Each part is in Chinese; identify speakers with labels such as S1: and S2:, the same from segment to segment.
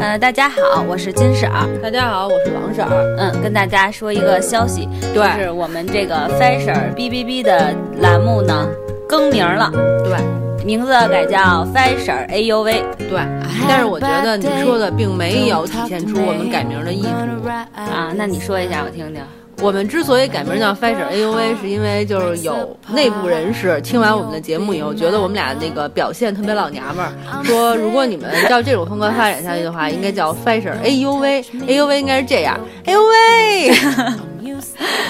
S1: 呃，大家好，我是金婶儿。
S2: 大家好，我是王婶儿。
S1: 嗯，跟大家说一个消息，
S2: 对
S1: 就是我们这个 Fashion B B B 的栏目呢更名了，
S2: 对
S1: 名字改叫 Fashion A U V。
S2: 对，但是我觉得你说的并没有体现出我们改名的意图。
S1: 啊，那你说一下我听听。
S2: 我们之所以改名叫 Fashion A U V，是因为就是有内部人士听完我们的节目以后，觉得我们俩那个表现特别老娘们儿，说如果你们照这种风格发展下去的话，应该叫 Fashion A U V，A U V 应该是这样，A U V。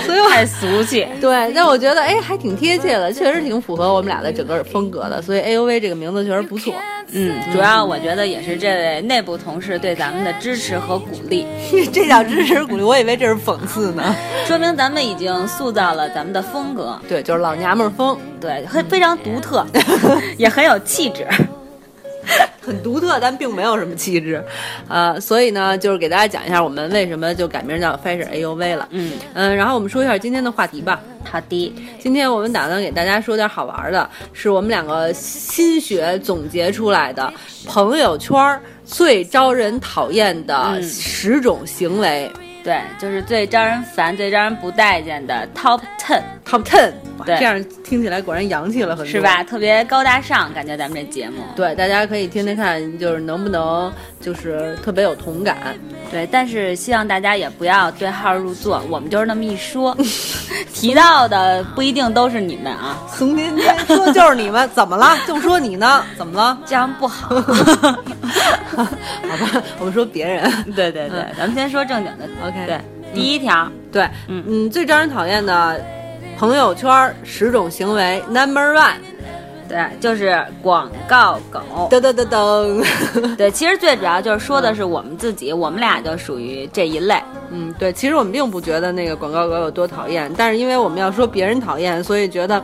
S2: 所以我
S1: 太俗气。
S2: 对，但我觉得哎还挺贴切的，确实挺符合我们俩的整个风格的，所以 A U V 这个名字确实不错。
S1: 嗯，主要我觉得也是这位内部同事对咱们的支持和鼓励，
S2: 这叫支持鼓励，我以为这是讽刺呢。
S1: 说明咱们已经塑造了咱们的风格，
S2: 对，就是老娘们儿风，
S1: 对，很非常独特，也很有气质。
S2: 很独特，但并没有什么气质，呃，所以呢，就是给大家讲一下我们为什么就改名叫 Fashion A U V 了。
S1: 嗯
S2: 嗯，然后我们说一下今天的话题吧。
S1: 好的，
S2: 今天我们打算给大家说点好玩的，是我们两个心血总结出来的朋友圈最招人讨厌的十种行为。
S1: 对，就是最招人烦、最招人不待见的 Top Ten。
S2: Top Ten，
S1: 对
S2: 这样听起来果然洋气了很多，
S1: 是吧？特别高大上，感觉咱们这节目。
S2: 对，大家可以听听看，就是能不能就是特别有同感。
S1: 对，但是希望大家也不要对号入座，我们就是那么一说，提到的不一定都是你们啊。
S2: 从今天说就是你们，怎么了？就说你呢？怎么了？
S1: 这样不好。
S2: 好吧，我们说别人。
S1: 对对对，咱们先说正经的。
S2: OK，
S1: 对，第一条，
S2: 对，
S1: 嗯
S2: 嗯，最招人讨厌的朋友圈十种行为，Number One，
S1: 对，就是广告狗。
S2: 噔噔噔噔。
S1: 对，其实最主要就是说的是我们自己，我们俩就属于这一类。
S2: 嗯，对，其实我们并不觉得那个广告狗有多讨厌，但是因为我们要说别人讨厌，所以觉得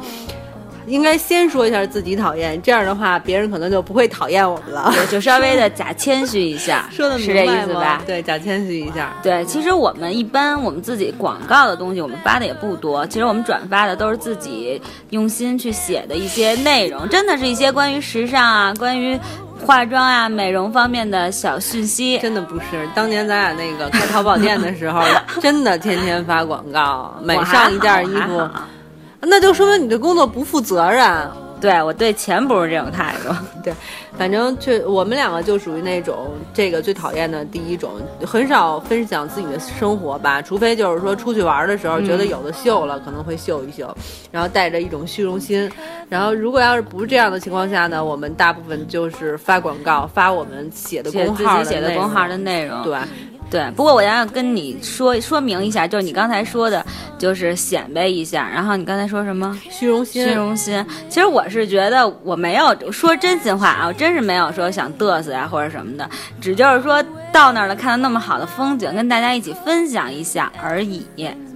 S2: 应该先说一下自己讨厌，这样的话别人可能就不会讨厌我们了。
S1: 对，就稍微的假谦虚一下，
S2: 说的
S1: 是这意思吧？
S2: 对，假谦虚一下。
S1: 对，其实我们一般我们自己广告的东西，我们发的也不多。其实我们转发的都是自己用心去写的一些内容，真的是一些关于时尚啊、关于化妆啊、美容方面的小讯息。
S2: 真的不是，当年咱俩那个开淘宝店的时候，真的天天发广告，每上一件衣服那就说明你对工作不负责任。
S1: 对我对钱不是这种态度。
S2: 对，反正就我们两个就属于那种这个最讨厌的第一种，很少分享自己的生活吧，除非就是说出去玩的时候，觉得有的秀了，可能会秀一秀，然后带着一种虚荣心。然后如果要是不是这样的情况下呢，我们大部分就是发广告，发我们写的
S1: 写
S2: 公号
S1: 写的
S2: 内容
S1: 公号的内容，
S2: 对。
S1: 对，不过我要跟你说说明一下，就是你刚才说的，就是显摆一下。然后你刚才说什么？
S2: 虚荣心，
S1: 虚荣心。其实我是觉得我没有说真心话啊，我真是没有说想嘚瑟呀或者什么的，只就是说到那儿了，看到那么好的风景，跟大家一起分享一下而已。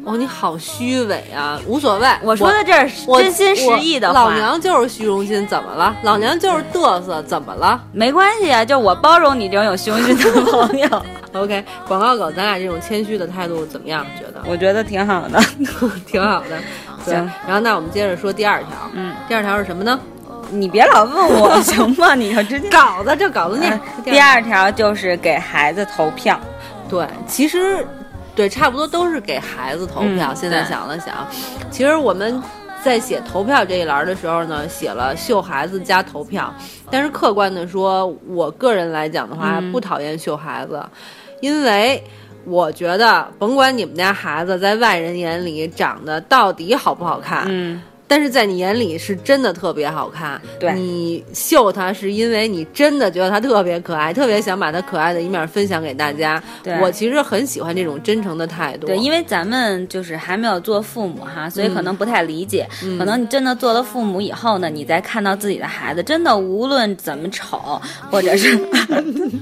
S2: 哦，你好虚伪啊！无所谓，
S1: 我说的这是真心实意的话。
S2: 老娘就是虚荣心，怎么了？老娘就是嘚瑟，怎么了
S1: 没关系啊，就我包容你这种有虚荣心的朋友？
S2: OK，广告狗，咱俩这种谦虚的态度怎么样？觉得
S1: 我觉得挺好的。
S2: 挺好的。对
S1: 行，
S2: 然后那我们接着说第二条。
S1: 嗯，
S2: 第二条是什么呢？
S1: 你别老问我行吗？你要直接。
S2: 稿子，这稿子念。
S1: 第二条就是给孩子投票。
S2: 对，其实对，差不多都是给孩子投票。
S1: 嗯
S2: 现在想了想，其实我们在写投票这一栏的时候呢，写了秀孩子加投票。但是客观的说，我个人来讲的话，
S1: 嗯
S2: 不讨厌秀孩子，因为。我觉得，甭管你们家孩子在外人眼里长得到底好不好看，
S1: 嗯，
S2: 但是在你眼里是真的特别好看。
S1: 对
S2: 你秀他是因为你真的觉得他特别可爱，特别想把他可爱的一面分享给大家。
S1: 对
S2: 我其实很喜欢这种真诚的态度。
S1: 对，因为咱们就是还没有做父母哈，所以可能不太理解。
S2: 嗯
S1: 可能你真的做了父母以后呢，你再看到自己的孩子，真的无论怎么丑，或者是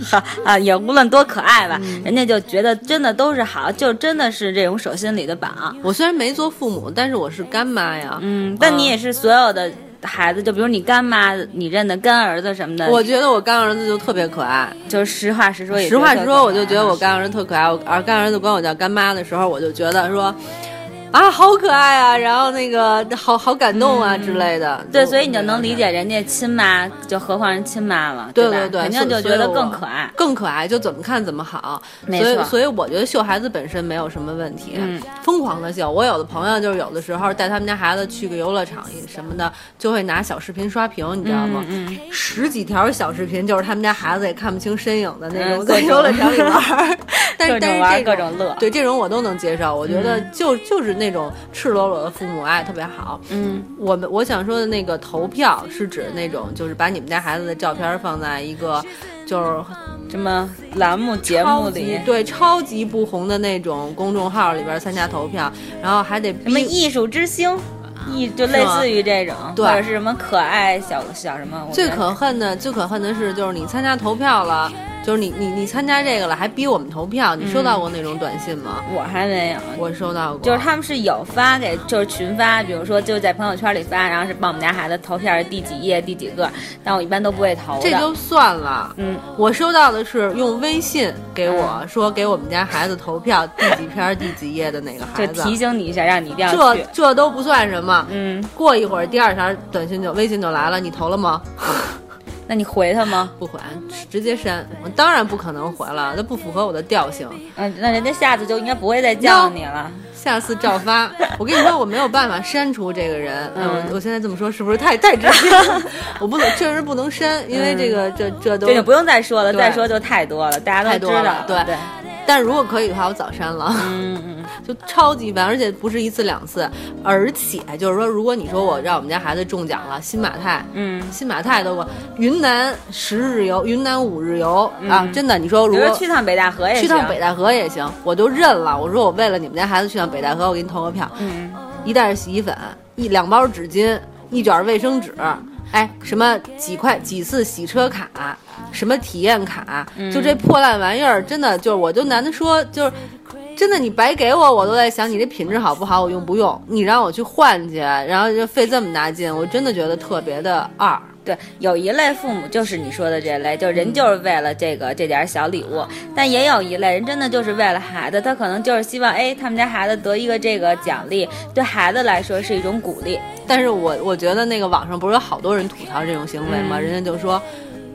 S1: 哈 啊，也无论多可爱吧，
S2: 嗯
S1: 人家就觉得真的都是好，就真的是这种手心里的宝。
S2: 我虽然没做父母，但是我是干妈呀。
S1: 嗯，但你也是所有的孩子，就比如你干妈，你认的干儿子什么的，
S2: 我觉得我干儿子就特别可爱。
S1: 就实话实说
S2: 实话实说，我就觉得我干儿子特可爱。我而干儿子管我叫干妈的时候，我就觉得说，啊，好可爱啊，然后那个好好感动啊之类的。
S1: 对，所以你就能理解人家亲妈，就何况人亲妈了，
S2: 对
S1: 吧？
S2: 对对
S1: 肯定就觉得更可爱。
S2: 更可爱，就怎么看怎么好。
S1: 没错
S2: 所以所以我觉得秀孩子本身没有什么问题，
S1: 嗯
S2: 疯狂的秀。我有的朋友就是有的时候带他们家孩子去个游乐场什么的，就会拿小视频刷屏，你知道吗？
S1: 嗯嗯
S2: 十几条小视频就是他们家孩子也看不清身影的那种，
S1: 嗯
S2: 在游乐场里玩儿。但是但是这
S1: 各种乐
S2: 对这种我都能接受。我觉得就就是那种赤裸裸的父母爱特别好。
S1: 嗯，
S2: 我们我想说的那个投票是指那种，就是把你们家孩子的照片放在一个，就是
S1: 什么栏目节目里，
S2: 对超级不红的那种公众号里边参加投票，然后还得
S1: 什么艺术之星。艺就类似于这种，
S2: 对
S1: 或者是什么可爱小小什么，
S2: 最可恨的最可恨的是，就是你参加投票了，就是你你你参加这个了，还逼我们投票，你收到过那种短信吗？
S1: 我还没有，
S2: 我收到过，
S1: 就是他们是有发给，就是群发，比如说就在朋友圈里发，然后是帮我们家孩子投票是第几页第几个，但我一般都不会投。
S2: 这就算了。
S1: 嗯，
S2: 我收到的是用微信给我说给我们家孩子投票第几篇第几页的那个孩子，
S1: 提醒你一下，让你一定要
S2: 这。这都不算什么。
S1: 嗯，
S2: 过一会儿第二条短信就微信就来了，你投了吗？
S1: 那你回他吗？
S2: 不回，直接删。我当然不可能回了，这不符合我的调性。
S1: 嗯，那人家下次就应该不会再叫你了。
S2: 下次照发。我跟你说，我没有办法删除这个人。
S1: 嗯
S2: 我我现在这么说是不是太 太直接了？我不能，确实不能删，因为这个这这都
S1: 这就不用再说了，再说就太多了，大家
S2: 太
S1: 都知道。
S2: 对
S1: 对，
S2: 但如果可以的话，我早删了。
S1: 嗯嗯，
S2: 就超级烦，而且不是一次两次，而且就是说，如果你说我让我们家孩子中奖了，新马泰，
S1: 嗯，
S2: 新马泰都过云南十日游，云南五日游、啊，真的，你说如果
S1: 去趟北戴河也行。
S2: 去趟北戴河也行，我就认了。我说我为了你们家孩子去趟北戴河，我给你投个票。
S1: 嗯，
S2: 一袋洗衣粉，一两包纸巾，一卷卫生纸，哎，什么几块几次洗车卡，什么体验卡，就这破烂玩意儿，真的就是我就难得说就是。真的，你白给我，我都在想你这品质好不好，我用不用？你让我去换去，然后就费这么大劲，我真的觉得特别的二。
S1: 对，有一类父母就是你说的这类，就是人就是为了这个这点小礼物，但也有一类人真的就是为了孩子，他可能就是希望，哎，他们家孩子得一个这个奖励，对孩子来说是一种鼓励。
S2: 但是我我觉得那个网上不是有好多人吐槽这种行为吗？
S1: 嗯
S2: 人家就说，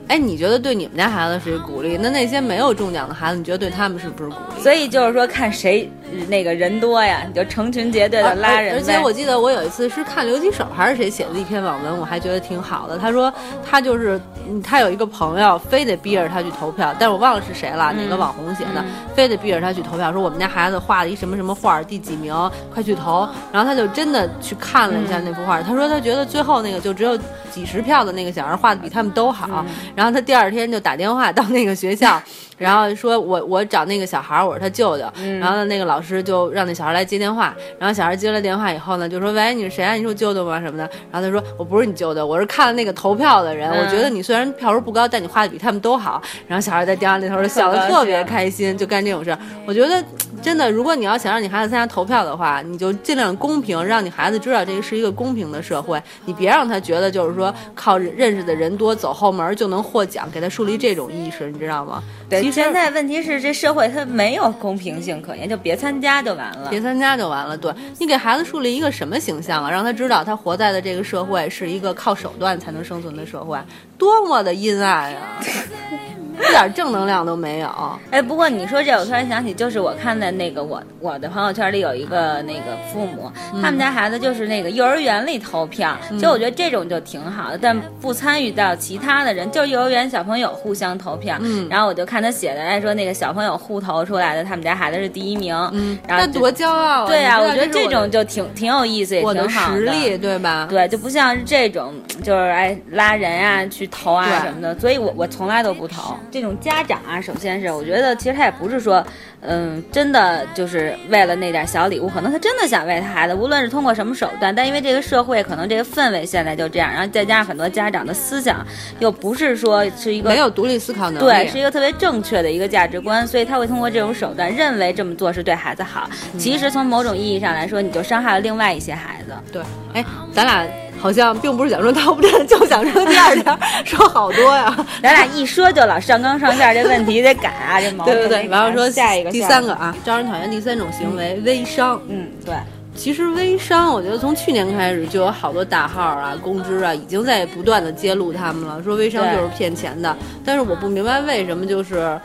S2: 哎，你觉得对你们家孩子是一鼓励，那那些没有中奖的孩子，你觉得对他们是不是鼓励？
S1: 所以就是说，看谁那个人多呀，你就成群结队的拉人
S2: 而
S1: 呗。
S2: 且我记得我有一次是看刘吉手还是谁写的一篇网文，我还觉得挺好的。他说他就是嗯他有一个朋友，非得逼着他去投票，但是我忘了是谁了，哪个网红写的，非得逼着他去投票，说我们家孩子画了一什么什么画，第几名，快去投。然后他就真的去看了一下那幅画，他说他觉得最后那个就只有几十票的那个小孩画的比他们都好。然后他第二天就打电话到那个学校。然后说我我找那个小孩，我是他舅舅。然后呢，那个老师就让那小孩来接电话。然后小孩接了电话以后呢，就说：“喂，你是谁啊？你是我舅舅吗？什么的？”然后他说：“我不是你舅舅，我是看了那个投票的人。我觉得你虽然票数不高，但你画的比他们都好。”然后小孩在电话那头就笑得特别开心，就干这种事儿。我觉得真的，如果你要想让你孩子参加投票的话，你就尽量公平，让你孩子知道这个是一个公平的社会。你别让他觉得就是说靠认识的人多走后门就能获奖，给他树立这种意识，你知道吗？
S1: 对，现在问题是这社会它没有公平性可言，就别参加就完了。
S2: 别参加就完了。对你给孩子树立一个什么形象啊？让他知道他活在的这个社会是一个靠手段才能生存的社会，多么的阴暗啊！一点正能量都没有。
S1: 哎，不过你说这，我突然想起，就是我看的那个我我的朋友圈里有一个那个父母，他们家孩子就是那个幼儿园里投票，其实我觉得这种就挺好的，但不参与到其他的人，就是幼儿园小朋友互相投票。
S2: 嗯
S1: 然后我就看他写的，哎，说那个小朋友互投出来的，他们家孩子是第一名。
S2: 嗯，
S1: 然后
S2: 多骄傲啊！
S1: 对呀、我觉得这种就挺挺有意思，也挺好
S2: 实力，对吧？
S1: 对，就不像是这种，就是哎拉人啊去投啊什么的，所以我我从来都不投。这种家长啊，首先是我觉得其实他也不是说，嗯，真的就是为了那点小礼物，可能他真的想为他孩子，无论是通过什么手段，但因为这个社会可能这个氛围现在就这样，然后再加上很多家长的思想又不是说是一个
S2: 没有独立思考能力。
S1: 对，是一个特别正确的一个价值观，所以他会通过这种手段认为这么做是对孩子好。其实从某种意义上来说，你就伤害了另外一些孩子。
S2: 对，哎，咱俩好像并不是想说他不了，就想说第二条，说好多呀。
S1: 咱俩一说就老上纲上线，这问题得改啊，这毛病
S2: 对对对，然后说
S1: 下一个
S2: 第三个啊，招人讨厌第三种行为，微商。
S1: 嗯，对，
S2: 其实微商，我觉得从去年开始就有好多大号啊、公知啊，已经在不断的揭露他们了，说微商就是骗钱的。但是我不明白为什么就是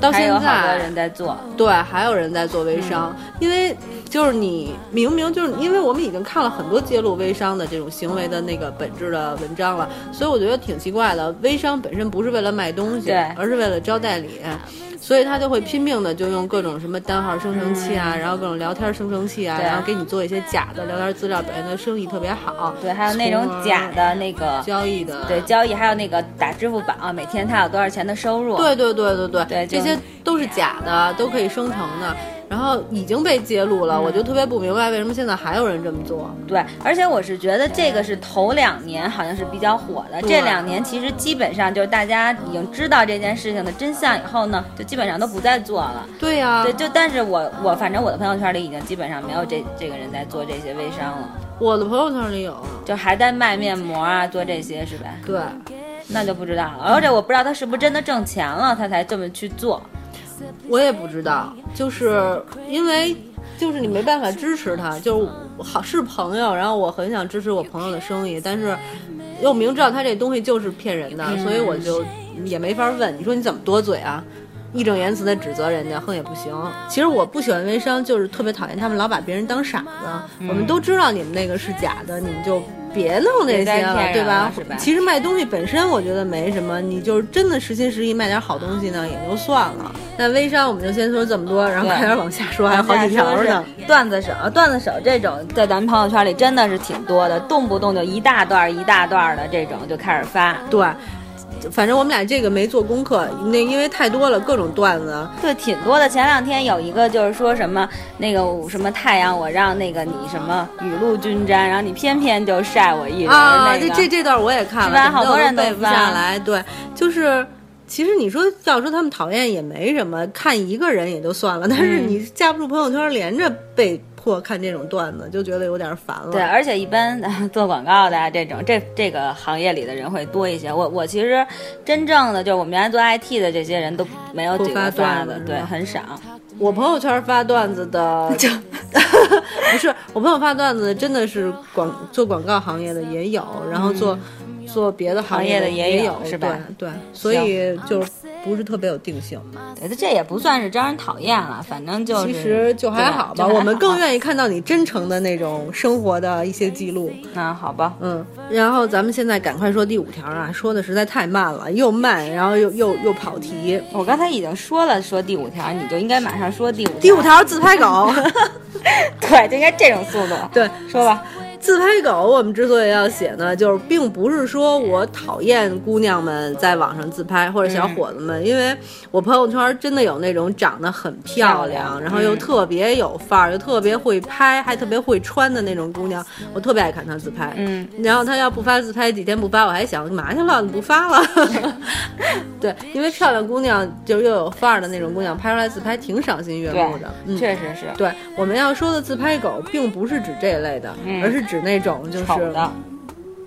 S2: 到现在
S1: 好多人在做，
S2: 对，还有人在做微商，因为就是你明明就是因为我们已经看了很多揭露微商的这种行为的那个本质的文章了，所以我觉得挺奇怪的。微商本身不是为了卖东西，而是为了招代理。所以他就会拼命的就用各种什么单号生成器啊，然后各种聊天生成器啊，然后给你做一些假的聊天资料，表现的生意特别好。
S1: 对，还有那种假的那个
S2: 交易的，
S1: 对交易，还有那个打支付宝，每天他有多少钱的收入？
S2: 对对对对
S1: 对，
S2: 对，这些都是假的，都可以生成的。然后已经被揭露了，我就特别不明白为什么现在还有人这么做。
S1: 对，而且我是觉得这个是头两年好像是比较火的，这两年其实基本上就是大家已经知道这件事情的真相以后呢，就基本上都不再做了。
S2: 对呀，
S1: 对，就但是我我反正我的朋友圈里已经基本上没有这这个人在做这些微商了。
S2: 我的朋友圈里有，
S1: 就还在卖面膜啊，做这些是吧？
S2: 对，
S1: 那就不知道了。而且我不知道他是不是真的挣钱了，他才这么去做。
S2: 我也不知道，就是因为就是你没办法支持他，就是好是朋友，然后我很想支持我朋友的生意，但是又明知道他这东西就是骗人的，所以我就也没法问。你说你怎么多嘴啊？义正言辞的指责人家，哼也不行。其实我不喜欢微商，就是特别讨厌他们老把别人当傻子。我们都知道你们那个是假的，你们就。别弄那些了，对吧？其实卖东西本身我觉得没什么，你就是真的实心实意卖点好东西呢，也就算了。那微商我们就先说这么多，然后快点往下说，还有好几条呢。
S1: 段子手，段子手这种在咱们朋友圈里真的是挺多的，动不动就一大段一大段的这种就开始发。
S2: 对。反正我们俩这个没做功课，那因为太多了，各种段子，
S1: 对，挺多的。前两天有一个就是说什么那个什么太阳，我让那个你什么雨露均沾，然后你偏偏就晒我一人。
S2: 啊，这这这段我也看了，是
S1: 吧？好多人
S2: 背不下来。对，就是其实你说要说他们讨厌也没什么，看一个人也就算了，但是你架不住朋友圈连着被。破看这种段子就觉得有点烦了。
S1: 对，而且一般 做广告的这种这这个行业里的人会多一些。我我其实真正的就我们原来做 IT 的这些人都没有几个
S2: 发
S1: 的，对，很少。
S2: 我朋友圈发段子的就 不是我朋友发段子，真的是广做广告行业的也有，然后做做别的
S1: 行业
S2: 的
S1: 也
S2: 有，
S1: 是吧？
S2: 对，所以就。不是特别有定性，
S1: 对，这也不算是招人讨厌了，反正就
S2: 其实就还好吧。我们更愿意看到你真诚的那种生活的一些记录。
S1: 那好吧，
S2: 嗯。然后咱们现在赶快说第五条啊，说的实在太慢了，又慢，然后又又又跑题。
S1: 我刚才已经说了，说第五条，你就应该马上说第五条。
S2: 第五条自拍狗，
S1: 对，就应该这种速度。
S2: 对，
S1: 说吧。
S2: 自拍狗，我们之所以要写呢，就是并不是说我讨厌姑娘们在网上自拍或者小伙子们，因为我朋友圈真的有那种长得很漂亮，然后又特别有范儿，又特别会拍，还特别会穿的那种姑娘，我特别爱看她自拍。
S1: 嗯，
S2: 然后她要不发自拍，几天不发，我还想干嘛去了，你不发了。对，因为漂亮姑娘就又有范儿的那种姑娘，拍出来自拍挺赏心悦目的。
S1: 确实是。
S2: 对，我们要说的自拍狗，并不是指这一类的，而是。指那种就是，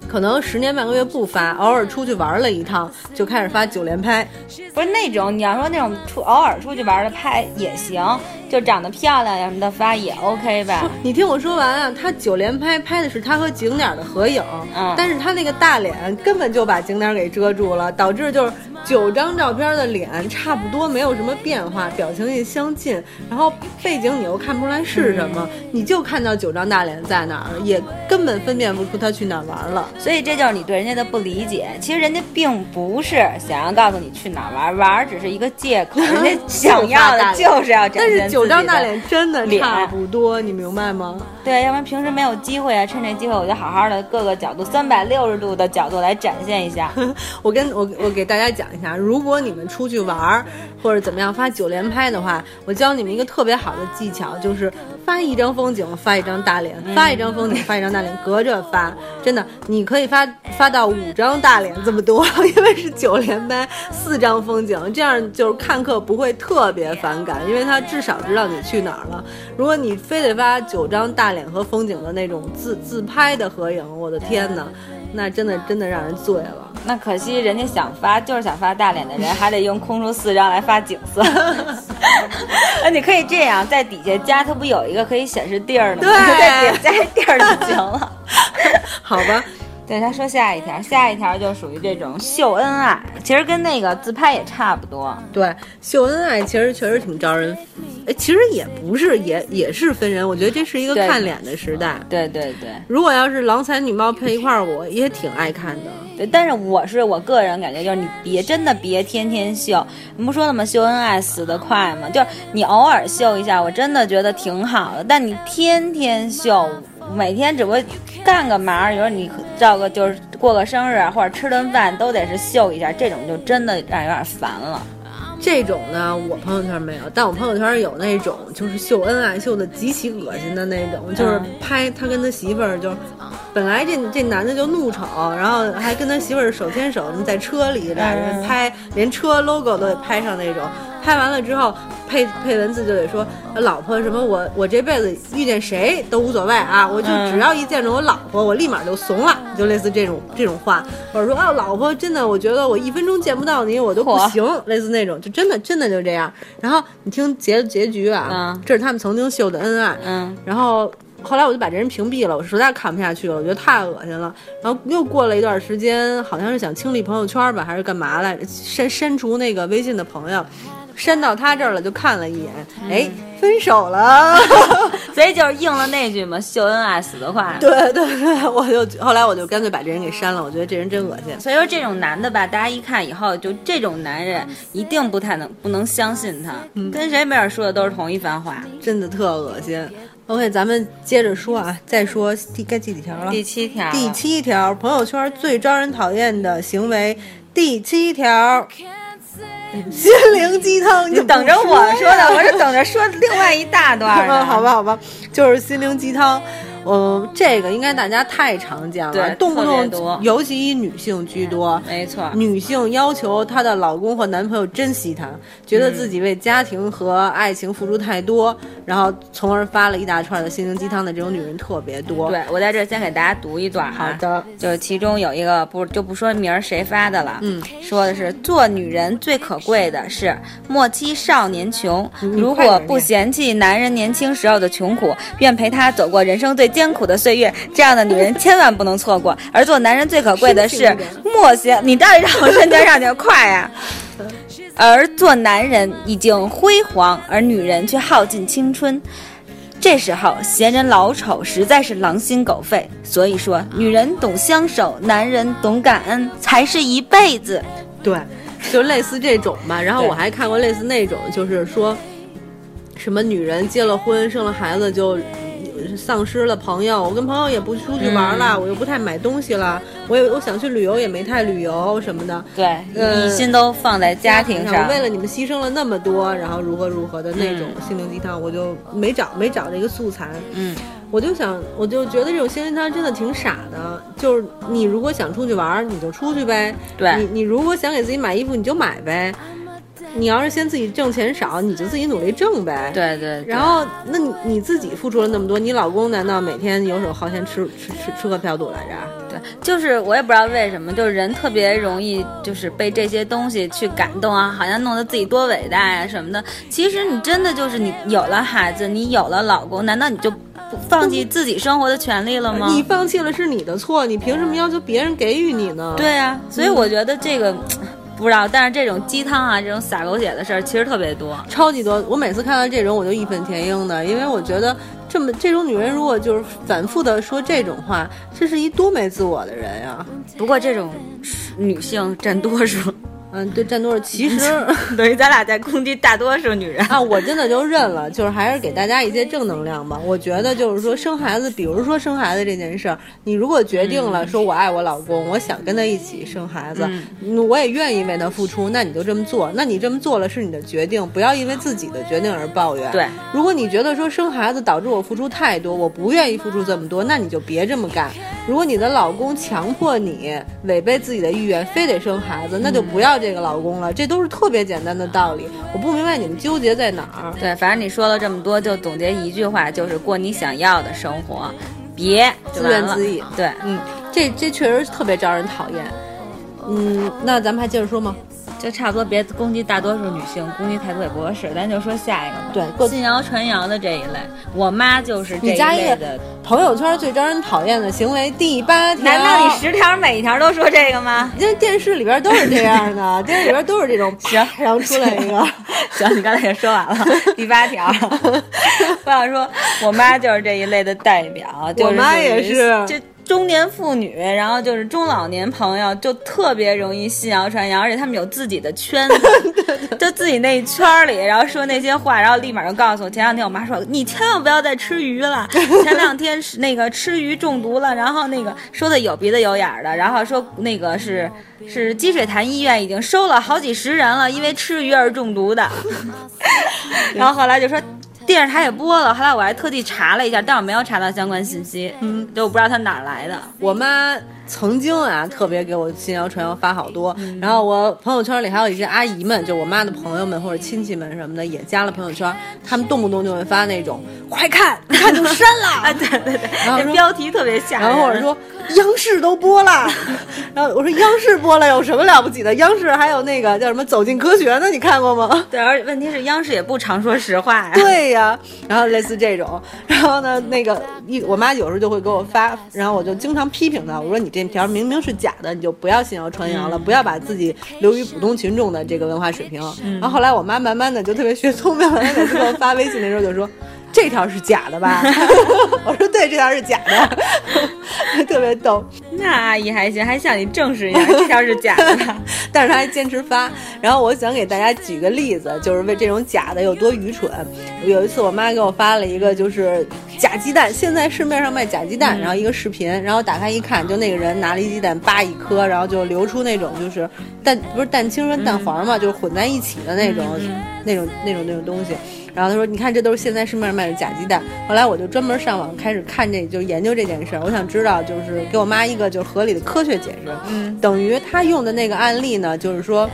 S2: 可能十年半个月不发，偶尔出去玩了一趟就开始发九连拍，
S1: 不是那种你要说那种出偶尔出去玩的拍也行。就长得漂亮呀什么的发也 OK 吧？
S2: 你听我说完啊，他九连拍拍的是他和景点的合影，嗯，但是他那个大脸根本就把景点给遮住了，导致就是九张照片的脸差不多没有什么变化，表情也相近，然后背景你又看不出来是什么，你就看到九张大脸在哪儿，也根本分辨不出他去哪儿玩了。
S1: 所以这就是你对人家的不理解，其实人家并不是想要告诉你去哪儿玩，玩只是一个借口，人家想要的就是要展现
S2: 九张大脸真的差不多，你明白吗？
S1: 对，要不然平时没有机会啊，趁这机会我就好好的各个角度三百六十度的角度来展现一下。
S2: 我跟我我给大家讲一下，如果你们出去玩或者怎么样发九连拍的话，我教你们一个特别好的技巧，就是发一张风景发一张大脸，发一张风景发一张大脸，隔着发。真的，你可以发发到五张大脸这么多，因为是九连拍，四张风景，这样就是看客不会特别反感，因为他至少知道你去。哪儿了？如果你非得发九张大脸和风景的那种自自拍的合影，我的天哪，那真的真的让人醉了。
S1: 那可惜人家想发就是想发大脸的人，还得用空出四张来发景色。那 你可以这样，在底下加，它不有一个可以显示地儿的吗？
S2: 对
S1: 在底下加地儿就行了。
S2: 好吧。
S1: 对，他说下一条，下一条就属于这种秀恩爱，其实跟那个自拍也差不多。
S2: 对，秀恩爱其实确实挺招人，哎，其实也不是，也也是分人。我觉得这是一个看脸的时代。
S1: 对对对，
S2: 如果要是郎才女貌配一块儿，我也挺爱看的。
S1: 对，但是我是我个人感觉，就是你别真的别天天秀。你不说了吗？秀恩爱死得快吗？就是你偶尔秀一下，我真的觉得挺好的。但你天天秀。每天只不过干个嘛，有时候你照个就是过个生日或者吃顿饭，都得是秀一下，这种就真的让人有点烦了。
S2: 这种呢，我朋友圈没有，但我朋友圈有那种就是秀恩爱秀的极其恶心的那种，就是拍他跟他媳妇儿，就本来这这男的就怒丑，然后还跟他媳妇儿手牵手在车里俩人拍，连车 logo 都得拍上那种。拍完了之后，配配文字就得说老婆什么我我这辈子遇见谁都无所谓啊，我就只要一见着我老婆，我立马就怂了，就类似这种这种话，或者说啊老婆真的我觉得我一分钟见不到你我都不行，类似那种就真的真的就这样。然后你听结结局啊，这是他们曾经秀的恩爱，
S1: 嗯，
S2: 然后后来我就把这人屏蔽了，我实在看不下去了，我觉得太恶心了。然后又过了一段时间，好像是想清理朋友圈吧，还是干嘛来着？删删除那个微信的朋友。删到他这儿了，就看了一眼，哎，分手了，
S1: 所以就是应了那句嘛，秀恩爱死得快。
S2: 对对对，我就后来我就干脆把这人给删了，我觉得这人真恶心。
S1: 所以说这种男的吧，大家一看以后，就这种男人一定不太能不能相信他，跟谁没准说的都是同一番话，
S2: 真的特恶心。OK，咱们接着说啊，再说第该第几条了？
S1: 第七条。
S2: 第七条，朋友圈最招人讨厌的行为。第七条。心灵鸡汤，
S1: 你等着我说的，我是等着说另外一大段。
S2: 好吧，好吧，就是心灵鸡汤。嗯，这个应该大家太常见了，动不动，尤其以女性居多。
S1: 没错，
S2: 女性要求她的老公或男朋友珍惜她，觉得自己为家庭和爱情付出太多，然后从而发了一大串的心灵鸡汤的这种女人特别多。
S1: 对我在这先给大家读一段
S2: 好的，
S1: 就是其中有一个不就不说名儿谁发的了，嗯，说的是做女人最可贵的是莫欺少年穷，如果不嫌弃男人年轻时候的穷苦，愿陪他走过人生最。艰苦的岁月，这样的女人千万不能错过。而做男人最可贵的是，默写你到底让我瞬间上去快呀？而做男人已经辉煌，而女人却耗尽青春。这时候闲人老丑，实在是狼心狗肺。所以说，女人懂相守，男人懂感恩，才是一辈子。
S2: 对，就类似这种吧。然后我还看过类似那种，就是说，什么女人结了婚，生了孩子就。丧失了朋友，我跟朋友也不出去玩了，我又不太买东西了，我也我想去旅游也没太旅游什么的。
S1: 对，一心都放在家庭上，
S2: 为了你们牺牲了那么多，然后如何如何的那种心灵鸡汤，我就没找没找这个素材。
S1: 嗯，
S2: 我就想，我就觉得这种心灵鸡汤真的挺傻的。就是你如果想出去玩，你就出去呗。
S1: 对，
S2: 你你如果想给自己买衣服，你就买呗。你要是先自己挣钱少，你就自己努力挣呗。
S1: 对对。
S2: 然后，那你你自己付出了那么多，你老公难道每天游手好闲吃吃吃吃喝嫖赌来着？
S1: 对，就是我也不知道为什么，就是人特别容易就是被这些东西去感动啊，好像弄得自己多伟大呀什么的。其实你真的就是你有了孩子，你有了老公，难道你就放弃自己生活的权利了吗？
S2: 你放弃了是你的错，你凭什么要求别人给予你呢？
S1: 对啊，所以我觉得这个。不知道，但是这种鸡汤啊，这种撒狗血的事儿其实特别多，
S2: 超级多。我每次看到这种，我就义愤填膺的，因为我觉得这么这种女人，如果就是反复的说这种话，这是一多没自我的人呀。
S1: 不过这种女性占多数。
S2: 嗯，对，占多少？其实
S1: 等于咱俩在攻击大多数女人
S2: 啊！我真的就认了，就是还是给大家一些正能量吧。我觉得就是说生孩子，比如说生孩子这件事儿，你如果决定了说我爱我老公，我想跟他一起生孩子，我也愿意为他付出，那你就这么做。那你这么做了是你的决定，不要因为自己的决定而抱怨。
S1: 对，
S2: 如果你觉得说生孩子导致我付出太多，我不愿意付出这么多，那你就别这么干。如果你的老公强迫你违背自己的意愿，非得生孩子，那就不要这个老公了。这都是特别简单的道理。我不明白你们纠结在哪儿。
S1: 对，反正你说了这么多，就总结一句话，就是过你想要的生活，别
S2: 自怨自艾。
S1: 对，
S2: 嗯，这这确实特别招人讨厌。嗯，那咱们还接着说吗？
S1: 就差不多，别攻击大多数女性，攻击太多也不合适。咱就说下一个吧。
S2: 对，
S1: 信谣传谣的这一类，我妈就是这一
S2: 加一个
S1: 类的。
S2: 朋友圈最招人讨厌的行为第八条。
S1: 难道你十条每一条都说这个吗？
S2: 因为电视里边都是这样的，电视里边都是这种，
S1: 行，
S2: 然后出来一个。
S1: 行，你刚才也说完了。第八条，我想说，我妈就是这一类的代表。就是
S2: 我妈也是。
S1: 就中年妇女，然后就是中老年朋友，就特别容易信谣传谣，而且他们有自己的圈子，就自己那一圈里，然后说那些话，然后立马就告诉我。前两天我妈说，你千万不要再吃鱼了。前两天是那个吃鱼中毒了，然后那个说的有鼻子有眼的，然后说那个是是积水潭医院已经收了好几十人了，因为吃鱼而中毒的。然后后来就说。电视台也播了，后来我还特地查了一下，但我没有查到相关信息，嗯，就我不知道他哪来的。
S2: 我们曾经啊，特别给我信谣传谣发好多，然后我朋友圈里还有一些阿姨们，就我妈的朋友们或者亲戚们什么的，也加了朋友圈，他们动不动就会发那种“快看，看就删了”，
S1: 啊，对对对，
S2: 然后
S1: 标题特别吓人，
S2: 然后或者说央视都播了，然后我说央视播了有什么了不起的？央视还有那个叫什么《走进科学》呢？你看过吗？
S1: 对，而且问题是央视也不常说实话呀。
S2: 对呀，然后类似这种，然后呢，那个一我妈有时候就会给我发，然后我就经常批评她，我说你这条明明是假的，你就不要信谣传谣了，不要把自己流于普通群众的这个文化水平。然后后来我妈慢慢的就特别学聪明了，她每次给我发微信的时候就说。这条是假的吧？我说对，这条是假的，特别逗。
S1: 那阿姨还行，还向你证实一下这条是假的，
S2: 但是她还坚持发。然后我想给大家举个例子，就是为这种假的有多愚蠢。有一次我妈给我发了一个就是假鸡蛋，现在市面上卖假鸡蛋，然后一个视频，然后打开一看，就那个人拿了一鸡蛋扒一颗，然后就流出那种就是蛋不是蛋清跟蛋黄嘛，就是混在一起的那种那种那种那种东西。然后他说：“你看，这都是现在市面上卖的假鸡蛋。”后来我就专门上网开始看这，就研究这件事儿。我想知道，就是给我妈一个就是合理的科学解释。
S1: 嗯，
S2: 等于他用的那个案例呢，就是说，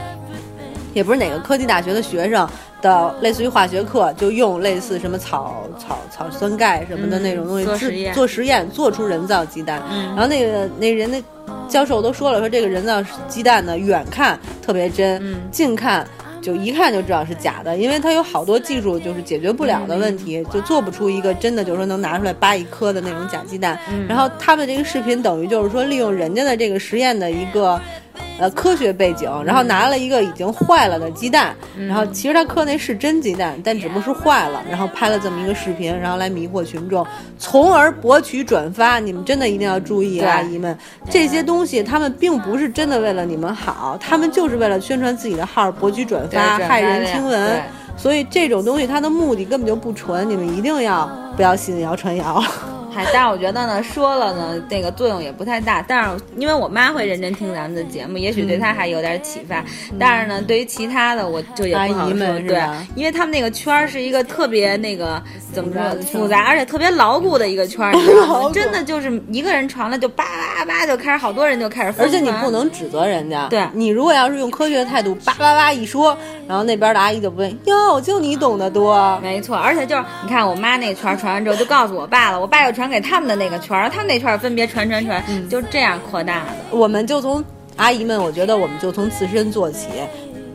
S2: 也不是哪个科技大学的学生的，类似于化学课，就用类似什么草草草酸钙什么的那种东西
S1: 做实验，
S2: 做实验做出人造鸡蛋。
S1: 嗯，
S2: 然后那个那人的教授都说了，说这个人造鸡蛋呢，远看特别真，近看。就一看就知道是假的，因为它有好多技术就是解决不了的问题，就做不出一个真的就是说能拿出来扒一颗的那种假鸡蛋。然后他们这个视频等于就是说利用人家的这个实验的一个。呃，科学背景，然后拿了一个已经坏了的鸡蛋，然后其实他磕那是真鸡蛋，但只不过是坏了，然后拍了这么一个视频，然后来迷惑群众，从而博取转发。你们真的一定要注意，阿姨们，这些东西他们并不是真的为了你们好，他们就是为了宣传自己的号，博取转发，骇人听闻。所以这种东西它的目的根本就不纯，你们一定要不要信谣传谣。
S1: 嗨，但是我觉得呢，说了呢，那个作用也不太大。但是因为我妈会认真听咱们的节目，也许对她还有点启发。但是呢，对于其他的，我就也不好说。对，因为他们那个圈儿是一个特别那个怎么说复杂，而且特别牢固的一个圈儿，真的就是一个人传了就叭叭叭就开始，好多人就开始。
S2: 而且你不能指责人家。
S1: 对，
S2: 你如果要是用科学的态度叭叭叭一说，然后那边的阿姨就不问哟，就你懂得多。
S1: 没错，而且就是你看我妈那圈传完之后，就告诉我爸了，我爸又传给他们的那个圈儿，他们那圈儿分别传传传，就这样扩大的。
S2: 我们就从阿姨们，我觉得我们就从自身做起，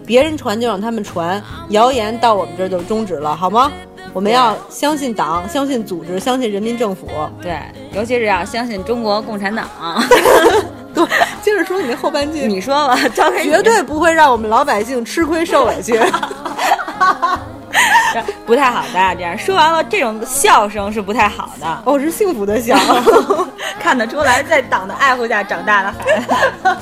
S2: 别人传就让他们传，谣言到我们这儿就终止了，好吗？我们要相信党，相信组织，相信人民政府。
S1: 对，尤其是要相信中国共产党。
S2: 对，接着说你那后半句，
S1: 你说吧，交给
S2: 绝对不会让我们老百姓吃亏受委屈。
S1: 不太好的，这样说完了，这种笑声是不太好的。
S2: 哦，是幸福的笑，
S1: 看得出来，在党的爱护下长大的孩子。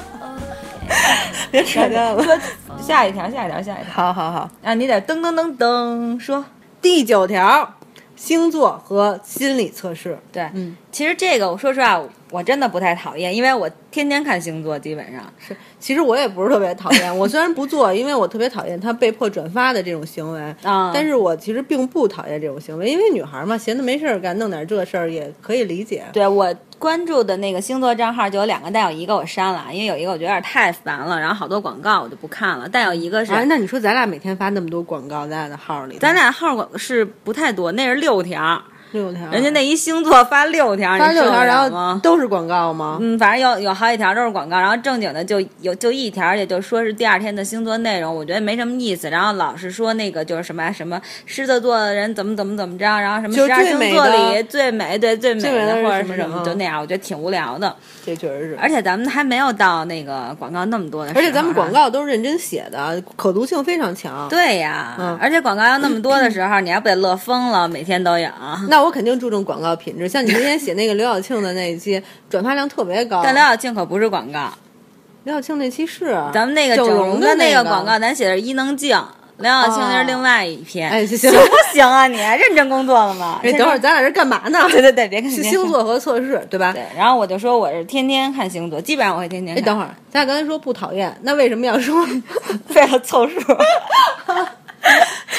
S2: 别扯淡了，
S1: 下一条，下一条，下一条。
S2: 好好好，
S1: 啊，你得噔噔噔噔说
S2: 第九条，星座和心理测试。
S1: 对，嗯，其实这个我说实话，我真的不太讨厌，因为我天天看星座，基本上
S2: 是。其实我也不是特别讨厌，我虽然不做，因为我特别讨厌他被迫转发的这种行为
S1: 啊。
S2: 但是我其实并不讨厌这种行为，因为女孩嘛，闲的没事儿干，弄点这事儿也可以理解。
S1: 对我关注的那个星座账号就有两个，但有一个我删了，因为有一个我觉得有点太烦了，然后好多广告我就不看了。但有一个是，
S2: 那你说咱俩每天发那么多广告，咱俩的号里，
S1: 咱俩号是不太多，那是六条。
S2: 六条，
S1: 人家那一星座发六条，
S2: 发六条，然后
S1: 吗？
S2: 都是广告吗？
S1: 嗯，反正有有好几条都是广告，然后正经的就有就一条，也就说是第二天的星座内容，我觉得没什么意思。然后老是说那个就是什么什么狮子座的人怎么怎么怎么着，然后什么十二星座里最美对最美
S2: 的
S1: 或者
S2: 什么什
S1: 么，就那样，我觉得挺无聊的。
S2: 这确实是，
S1: 而且咱们还没有到那个广告那么多的，
S2: 而且咱们广告都是认真写的，可读性非常强。
S1: 对呀，嗯，而且广告要那么多的时候，你还不得乐疯了？每天都有。
S2: 那我肯定注重广告品质，像你那天 写那个刘晓庆的那一期，转发量特别高。
S1: 但刘晓庆可不是广告，
S2: 刘晓庆那期是
S1: 咱们那个
S2: 整容
S1: 的
S2: 那
S1: 个广告，咱写的是伊能静。刘晓庆那是另外一篇，
S2: 哎，
S1: 行不行啊？你认真工作了吗？
S2: 哎，等会儿咱俩这干嘛呢？
S1: 对对对，别看
S2: 星座和测试，对吧？
S1: 对。然后我就说我是天天看星座，基本上我会天天。哎，
S2: 等会儿，咱俩刚才说不讨厌，那为什么要说
S1: 为了凑数？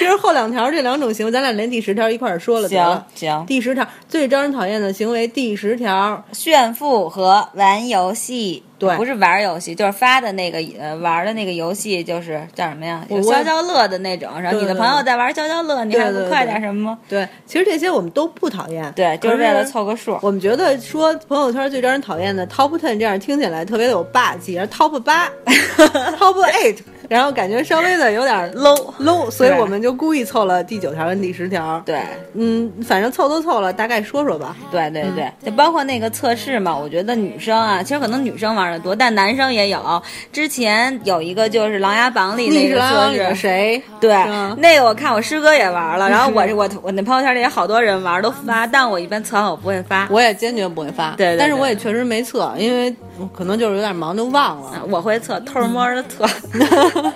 S2: 其实后两条这两种行为，咱俩连第十条一块儿说了
S1: 行行。
S2: 第十条最招人讨厌的行为，第十条
S1: 炫富和玩游戏。
S2: 对，
S1: 不是玩游戏，就是发的那个呃玩的那个游戏，就是叫什么呀？消消乐的那种。然后你的朋友在玩消消乐，你还不快点什么吗？
S2: 对，其实这些我们都不讨厌。
S1: 对，就是为了凑个数。
S2: 我们觉得说朋友圈最招人讨厌的 top ten 这样听起来特别的有霸气而，top 八，top eight。然后感觉稍微的有点
S1: low
S2: low，所以我们就故意凑了第九条跟第十条。
S1: 对，
S2: 嗯，反正凑都凑了，大概说说吧。
S1: 对对对，就包括那个测试嘛，我觉得女生啊，其实可能女生玩的多，但男生也有。之前有一个就是《琅琊榜》里那个测试，
S2: 谁？
S1: 对，那个我看我师哥也玩了，然后我 我我那朋友圈里也好多人玩都发，但我一般测完我不会发，
S2: 我也坚决不会发。
S1: 对，
S2: 但是我也确实没测，因为可能就是有点忙就忘了。
S1: 我会测，偷摸的测。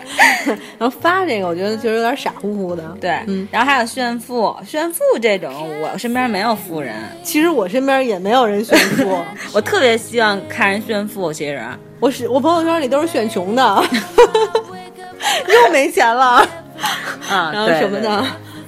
S2: 然后发这个，我觉得就是有点傻乎乎的。
S1: 对，
S2: 嗯，
S1: 然后还有炫富，炫富这种，我身边没有富人。
S2: 其实我身边也没有人炫富，
S1: 我特别希望看人炫富。其实，
S2: 我是我朋友圈里都是炫穷的，又没钱了
S1: 啊，
S2: 然后什么的。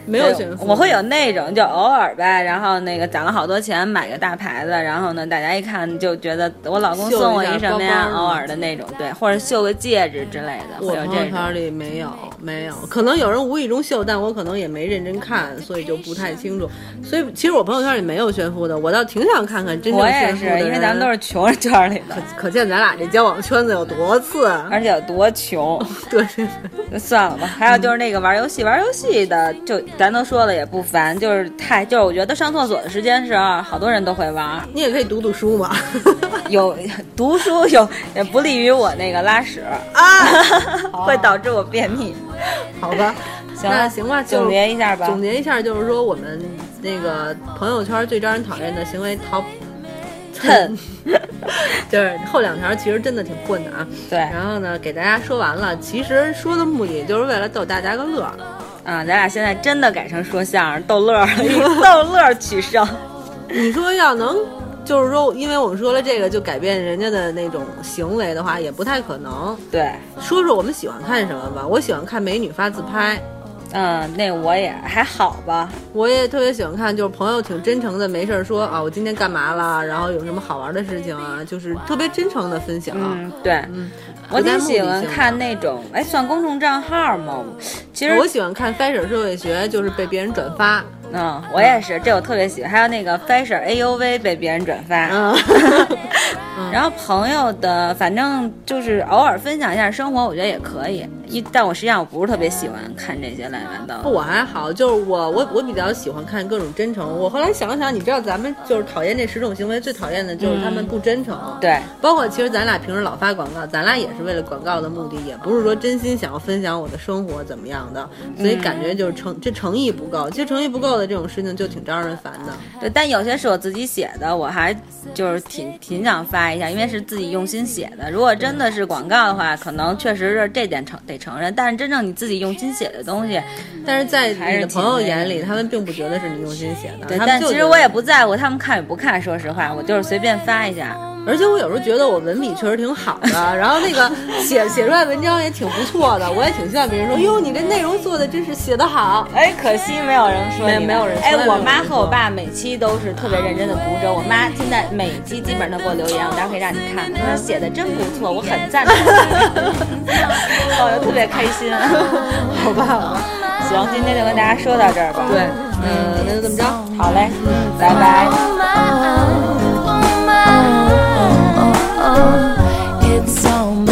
S2: 没有炫富，
S1: 我会有那种，就偶尔呗，然后那个攒了好多钱买个大牌子，然后呢，大家一看就觉得我老公送我
S2: 一
S1: 什么呀？偶尔的那种，对，或者绣个戒指之类的。
S2: 我朋友圈里没有，没有，可能有人无意中秀，但我可能也没认真看，所以就不太清楚。所以其实我朋友圈里没有炫富的，我倒挺想看看真正炫富的。
S1: 我也是，因为咱们都是穷人圈里的，
S2: 可可见咱俩这交往圈子有多次，
S1: 而且有多穷。
S2: 对，
S1: 算了吧。还有就是那个玩游戏，玩游戏的就。咱都说了也不烦，就是太就是我觉得上厕所的时间是好多人都会玩，
S2: 你也可以读读书嘛。
S1: 有读书有也不利于我那个拉屎
S2: 啊，
S1: 会导致我便秘。
S2: 好吧，
S1: 行
S2: 行吧，
S1: 总结一下吧。
S2: 总结一下就是说我们那个朋友圈最招人讨厌的行为，top ten，就是后两条其实真的挺混的啊。
S1: 对，
S2: 然后呢给大家说完了，其实说的目的就是为了逗大家个乐。
S1: 啊，咱俩现在真的改成说相声逗乐儿，以逗乐儿取胜。
S2: 你说要能，就是说，因为我们说了这个就改变人家的那种行为的话，也不太可能。
S1: 对，
S2: 说说我们喜欢看什么吧。我喜欢看美女发自拍。
S1: 嗯，那我也还好吧。
S2: 我也特别喜欢看，就是朋友挺真诚的，没事儿说啊，我今天干嘛了，然后有什么好玩的事情啊，就是特别真诚的分享。
S1: 嗯，对，
S2: 嗯。
S1: 我挺喜欢看那种，哎，算公众账号吗？其实
S2: 我喜欢看 fashion 社会学，就是被别人转发。
S1: 嗯，我也是，这我特别喜欢。还有那个 fashion A U V 被别人转发。
S2: 嗯。
S1: 然后朋友的，反正就是偶尔分享一下生活，我觉得也可以。一，但我实际上我不是特别喜欢看这些乱七八糟。
S2: 我还好，就是我我我比较喜欢看各种真诚。我后来想了想，你知道咱们就是讨厌这十种行为，最讨厌的就是他们不真诚。
S1: 对，
S2: 包括其实咱俩平时老发广告，咱俩也是为了广告的目的，也不是说真心想要分享我的生活怎么样的，所以感觉就是诚这诚意不够。其实诚意不够的这种事情就挺招人烦的。
S1: 对，但有些是我自己写的，我还就是挺挺想发一下，因为是自己用心写的。如果真的是广告的话，可能确实是这点承得。承认，但是真正你自己用心写的东西，
S2: 但是在你的朋友眼里，他们并不觉得是你用心写的。
S1: 对，但其实我也不在乎他们看与不看，说实话，我就是随便发一下。
S2: 而且我有时候觉得我文笔确实挺好的，然后那个写写出来文章也挺不错的，我也挺希望别人说，哟，你这内容做的真是写得好。
S1: 哎，可惜没有人说，
S2: 没没有人。
S1: 哎，我妈和我爸每期都是特别认真的读者，我妈现在每期基本上都给我留言，我待会可以让你看，她说写的真不错，我很赞同，我 就特别开心。
S2: 好吧，好吧。
S1: 行，今天就跟大家说到这儿吧。
S2: 对，嗯，那就这么着，
S1: 好嘞，拜拜。
S3: It's all